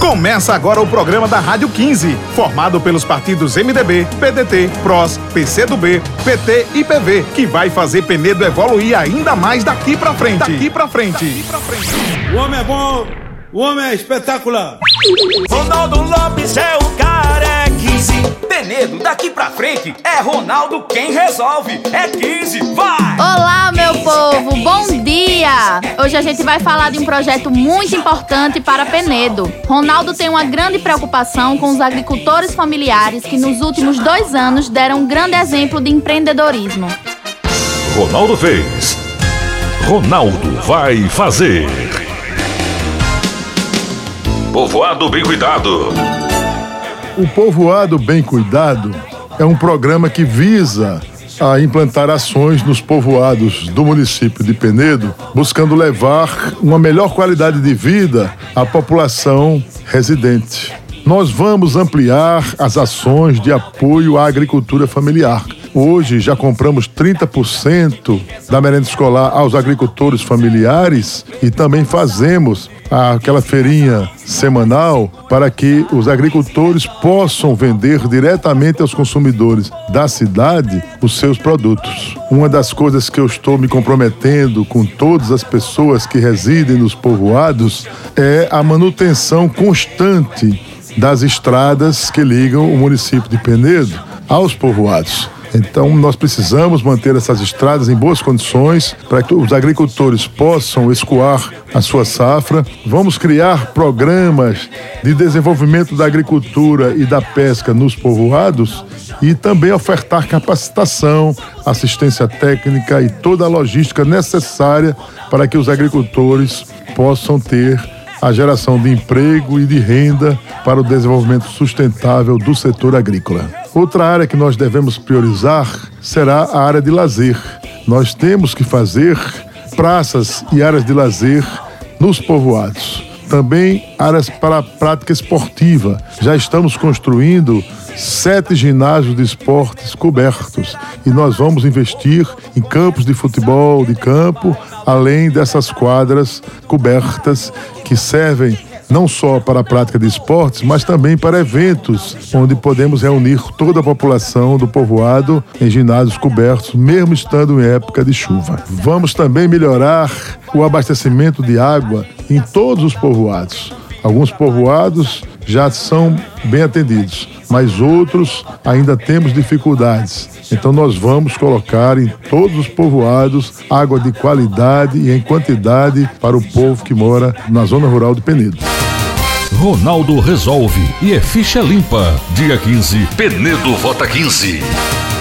Começa agora o programa da Rádio 15, formado pelos partidos MDB, PDT, PROS, PCdoB, PT e PV, que vai fazer Penedo evoluir ainda mais daqui pra frente. Daqui pra frente. Daqui pra frente. O homem é bom, o homem é espetacular. Ronaldo Lopes é o cara, é 15. Penedo, daqui pra frente, é Ronaldo quem resolve. É 15, vai! Olá, meu povo, bom dia! Hoje a gente vai falar de um projeto muito importante para Penedo. Ronaldo tem uma grande preocupação com os agricultores familiares que nos últimos dois anos deram um grande exemplo de empreendedorismo. Ronaldo fez. Ronaldo vai fazer. Povoado bem cuidado. O Povoado Bem Cuidado é um programa que visa a implantar ações nos povoados do município de Penedo, buscando levar uma melhor qualidade de vida à população residente. Nós vamos ampliar as ações de apoio à agricultura familiar. Hoje já compramos 30% da merenda escolar aos agricultores familiares e também fazemos aquela feirinha semanal para que os agricultores possam vender diretamente aos consumidores da cidade os seus produtos. Uma das coisas que eu estou me comprometendo com todas as pessoas que residem nos povoados é a manutenção constante das estradas que ligam o município de Penedo aos povoados. Então, nós precisamos manter essas estradas em boas condições para que os agricultores possam escoar a sua safra. Vamos criar programas de desenvolvimento da agricultura e da pesca nos povoados e também ofertar capacitação, assistência técnica e toda a logística necessária para que os agricultores possam ter a geração de emprego e de renda para o desenvolvimento sustentável do setor agrícola. Outra área que nós devemos priorizar será a área de lazer. Nós temos que fazer praças e áreas de lazer nos povoados. Também áreas para a prática esportiva. Já estamos construindo sete ginásios de esportes cobertos e nós vamos investir em campos de futebol de campo, além dessas quadras cobertas que servem não só para a prática de esportes, mas também para eventos onde podemos reunir toda a população do povoado em ginásios cobertos, mesmo estando em época de chuva. Vamos também melhorar o abastecimento de água em todos os povoados. Alguns povoados já são bem atendidos, mas outros ainda temos dificuldades. Então nós vamos colocar em todos os povoados água de qualidade e em quantidade para o povo que mora na zona rural de Penedo. Ronaldo resolve e é ficha limpa. Dia 15, Penedo vota 15.